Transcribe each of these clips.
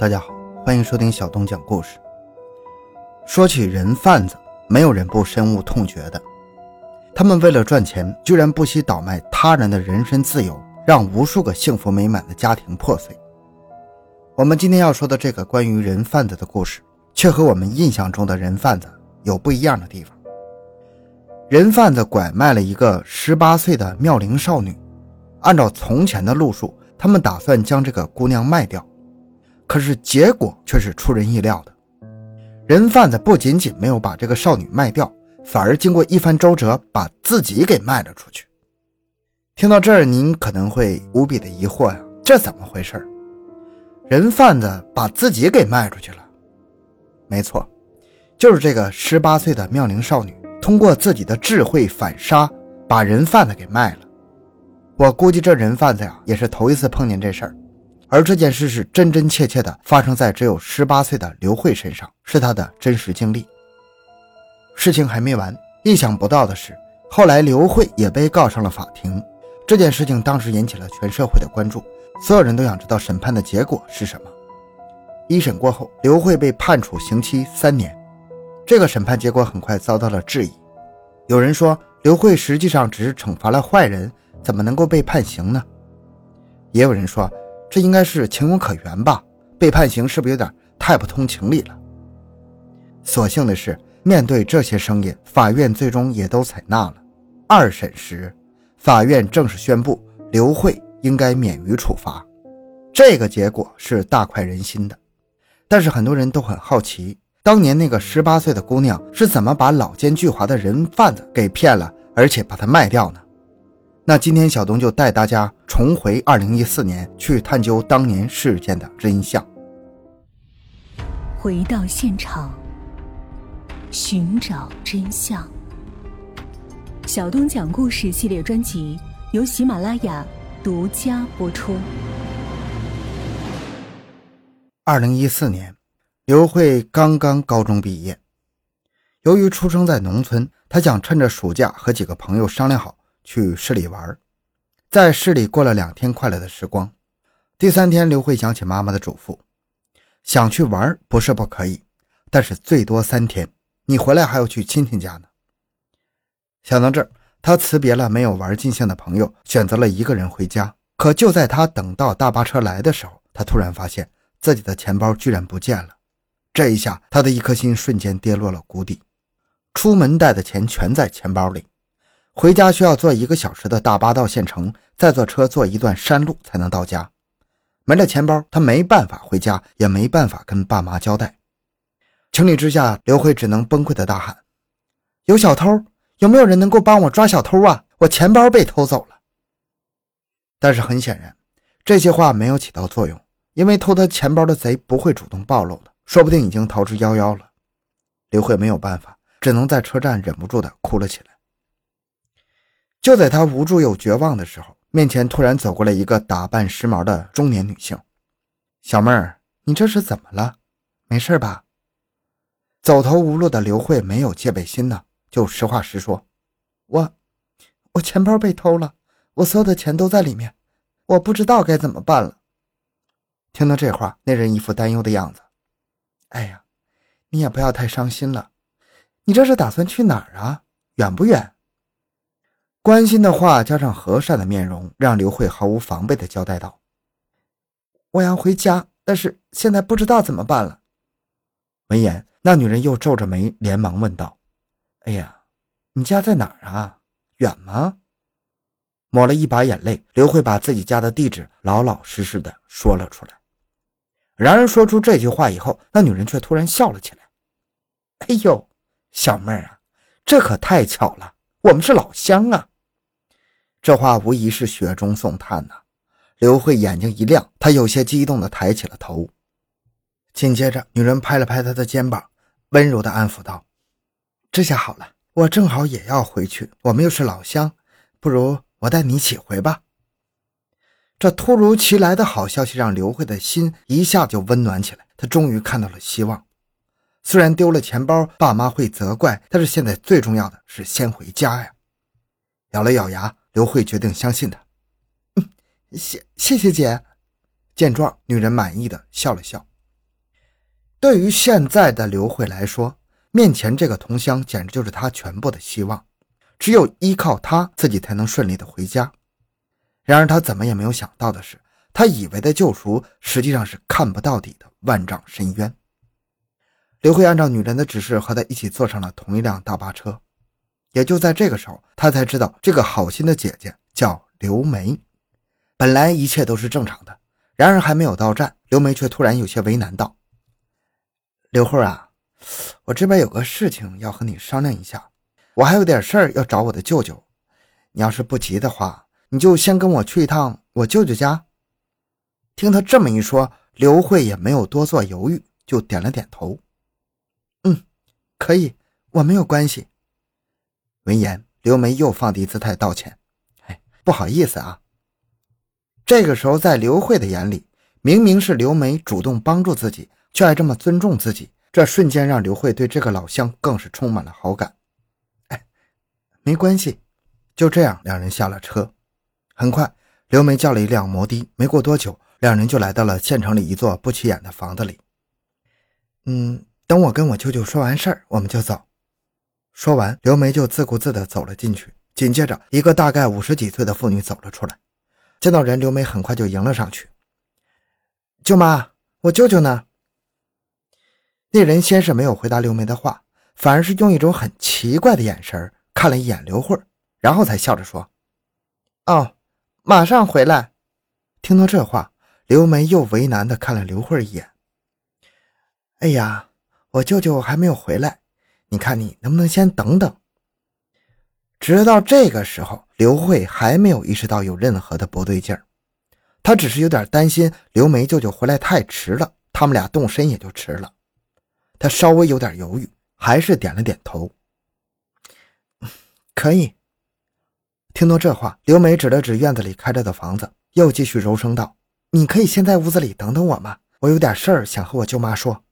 大家好，欢迎收听小东讲故事。说起人贩子，没有人不深恶痛绝的。他们为了赚钱，居然不惜倒卖他人的人身自由，让无数个幸福美满的家庭破碎。我们今天要说的这个关于人贩子的故事，却和我们印象中的人贩子有不一样的地方。人贩子拐卖了一个十八岁的妙龄少女，按照从前的路数，他们打算将这个姑娘卖掉。可是结果却是出人意料的，人贩子不仅仅没有把这个少女卖掉，反而经过一番周折，把自己给卖了出去。听到这儿，您可能会无比的疑惑呀，这怎么回事？人贩子把自己给卖出去了？没错，就是这个十八岁的妙龄少女，通过自己的智慧反杀，把人贩子给卖了。我估计这人贩子呀，也是头一次碰见这事儿。而这件事是真真切切的发生在只有十八岁的刘慧身上，是她的真实经历。事情还没完，意想不到的是，后来刘慧也被告上了法庭。这件事情当时引起了全社会的关注，所有人都想知道审判的结果是什么。一审过后，刘慧被判处刑期三年。这个审判结果很快遭到了质疑，有人说刘慧实际上只是惩罚了坏人，怎么能够被判刑呢？也有人说。这应该是情有可原吧？被判刑是不是有点太不通情理了？所幸的是，面对这些声音，法院最终也都采纳了。二审时，法院正式宣布刘慧应该免于处罚。这个结果是大快人心的。但是很多人都很好奇，当年那个十八岁的姑娘是怎么把老奸巨猾的人贩子给骗了，而且把她卖掉呢？那今天小东就带大家重回二零一四年，去探究当年事件的真相。回到现场，寻找真相。小东讲故事系列专辑由喜马拉雅独家播出。二零一四年，刘慧刚刚高中毕业，由于出生在农村，她想趁着暑假和几个朋友商量好。去市里玩，在市里过了两天快乐的时光。第三天，刘慧想起妈妈的嘱咐，想去玩不是不可以，但是最多三天。你回来还要去亲戚家呢。想到这儿，他辞别了没有玩尽兴的朋友，选择了一个人回家。可就在他等到大巴车来的时候，他突然发现自己的钱包居然不见了。这一下，他的一颗心瞬间跌落了谷底。出门带的钱全在钱包里。回家需要坐一个小时的大巴到县城，再坐车坐一段山路才能到家。没了钱包，他没办法回家，也没办法跟爸妈交代。情理之下，刘慧只能崩溃的大喊：“有小偷！有没有人能够帮我抓小偷啊？我钱包被偷走了。”但是很显然，这些话没有起到作用，因为偷他钱包的贼不会主动暴露的，说不定已经逃之夭夭了。刘慧没有办法，只能在车站忍不住的哭了起来。就在他无助又绝望的时候，面前突然走过来一个打扮时髦的中年女性。小妹儿，你这是怎么了？没事吧？走投无路的刘慧没有戒备心呢，就实话实说：“我，我钱包被偷了，我所有的钱都在里面，我不知道该怎么办了。”听到这话，那人一副担忧的样子。哎呀，你也不要太伤心了。你这是打算去哪儿啊？远不远？关心的话加上和善的面容，让刘慧毫无防备地交代道：“我要回家，但是现在不知道怎么办了。”闻言，那女人又皱着眉，连忙问道：“哎呀，你家在哪儿啊？远吗？”抹了一把眼泪，刘慧把自己家的地址老老实实的说了出来。然而，说出这句话以后，那女人却突然笑了起来：“哎呦，小妹儿啊，这可太巧了，我们是老乡啊！”这话无疑是雪中送炭呐！刘慧眼睛一亮，她有些激动地抬起了头。紧接着，女人拍了拍她的肩膀，温柔地安抚道：“这下好了，我正好也要回去，我们又是老乡，不如我带你一起回吧。”这突如其来的好消息让刘慧的心一下就温暖起来，她终于看到了希望。虽然丢了钱包，爸妈会责怪，但是现在最重要的是先回家呀！咬了咬牙。刘慧决定相信他。谢谢谢姐。见状，女人满意的笑了笑。对于现在的刘慧来说，面前这个同乡简直就是她全部的希望，只有依靠他，自己才能顺利的回家。然而，他怎么也没有想到的是，他以为的救赎，实际上是看不到底的万丈深渊。刘慧按照女人的指示，和他一起坐上了同一辆大巴车。也就在这个时候，他才知道这个好心的姐姐叫刘梅。本来一切都是正常的，然而还没有到站，刘梅却突然有些为难道：“刘慧啊，我这边有个事情要和你商量一下，我还有点事儿要找我的舅舅。你要是不急的话，你就先跟我去一趟我舅舅家。”听他这么一说，刘慧也没有多做犹豫，就点了点头。嗯，可以，我没有关系。闻言，刘梅又放低姿态道歉：“哎，不好意思啊。”这个时候，在刘慧的眼里，明明是刘梅主动帮助自己，却还这么尊重自己，这瞬间让刘慧对这个老乡更是充满了好感。哎，没关系。就这样，两人下了车。很快，刘梅叫了一辆摩的，没过多久，两人就来到了县城里一座不起眼的房子里。嗯。等我跟我舅舅说完事儿，我们就走。说完，刘梅就自顾自地走了进去。紧接着，一个大概五十几岁的妇女走了出来，见到人，刘梅很快就迎了上去：“舅妈，我舅舅呢？”那人先是没有回答刘梅的话，反而是用一种很奇怪的眼神看了一眼刘慧，然后才笑着说：“哦，马上回来。”听到这话，刘梅又为难地看了刘慧一眼：“哎呀。”我舅舅还没有回来，你看你能不能先等等？直到这个时候，刘慧还没有意识到有任何的不对劲儿，她只是有点担心刘梅舅舅回来太迟了，他们俩动身也就迟了。她稍微有点犹豫，还是点了点头。可以。听到这话，刘梅指了指院子里开着的房子，又继续柔声道：“你可以先在屋子里等等我吗？我有点事儿想和我舅妈说。”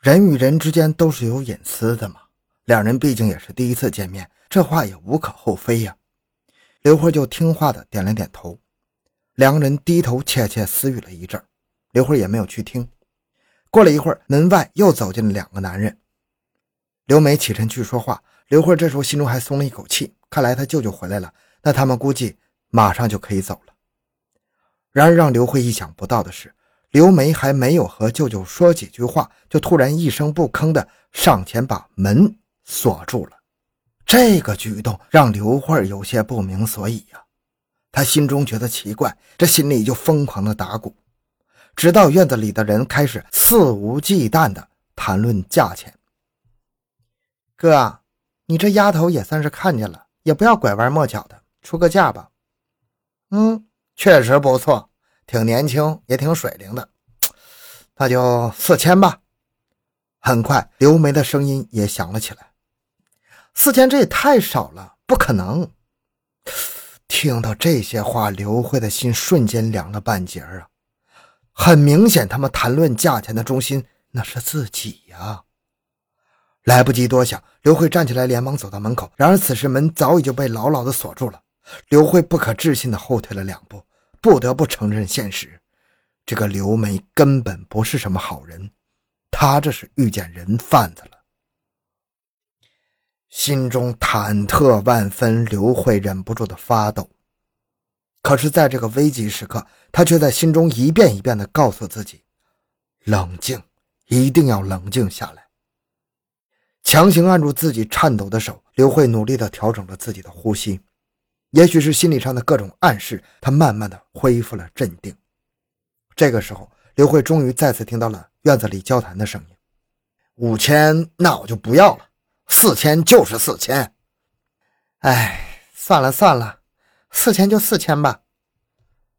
人与人之间都是有隐私的嘛，两人毕竟也是第一次见面，这话也无可厚非呀。刘慧就听话的点了点头，两个人低头窃窃私语了一阵，刘慧也没有去听。过了一会儿，门外又走进了两个男人。刘梅起身去说话，刘慧这时候心中还松了一口气，看来他舅舅回来了，那他们估计马上就可以走了。然而让刘慧意想不到的是。刘梅还没有和舅舅说几句话，就突然一声不吭的上前把门锁住了。这个举动让刘慧有些不明所以呀，她心中觉得奇怪，这心里就疯狂的打鼓。直到院子里的人开始肆无忌惮的谈论价钱。哥，你这丫头也算是看见了，也不要拐弯抹角的出个价吧。嗯，确实不错。挺年轻，也挺水灵的，那就四千吧。很快，刘梅的声音也响了起来：“四千，这也太少了，不可能！”听到这些话，刘慧的心瞬间凉了半截啊！很明显，他们谈论价钱的中心那是自己呀！来不及多想，刘慧站起来，连忙走到门口。然而，此时门早已经被牢牢的锁住了。刘慧不可置信的后退了两步。不得不承认现实，这个刘梅根本不是什么好人，她这是遇见人贩子了。心中忐忑万分，刘慧忍不住的发抖。可是，在这个危急时刻，她却在心中一遍一遍的告诉自己：冷静，一定要冷静下来。强行按住自己颤抖的手，刘慧努力的调整了自己的呼吸。也许是心理上的各种暗示，他慢慢的恢复了镇定。这个时候，刘慧终于再次听到了院子里交谈的声音：“五千，那我就不要了；四千就是四千。哎，算了算了，四千就四千吧。”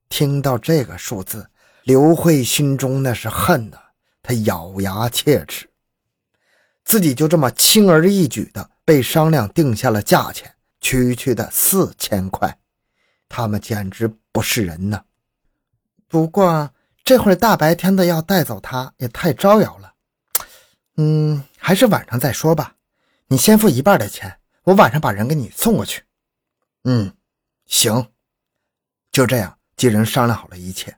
听到这个数字，刘慧心中那是恨的，她咬牙切齿，自己就这么轻而易举的被商量定下了价钱。区区的四千块，他们简直不是人呢。不过这会儿大白天的要带走他，也太招摇了。嗯，还是晚上再说吧。你先付一半的钱，我晚上把人给你送过去。嗯，行。就这样，几人商量好了一切。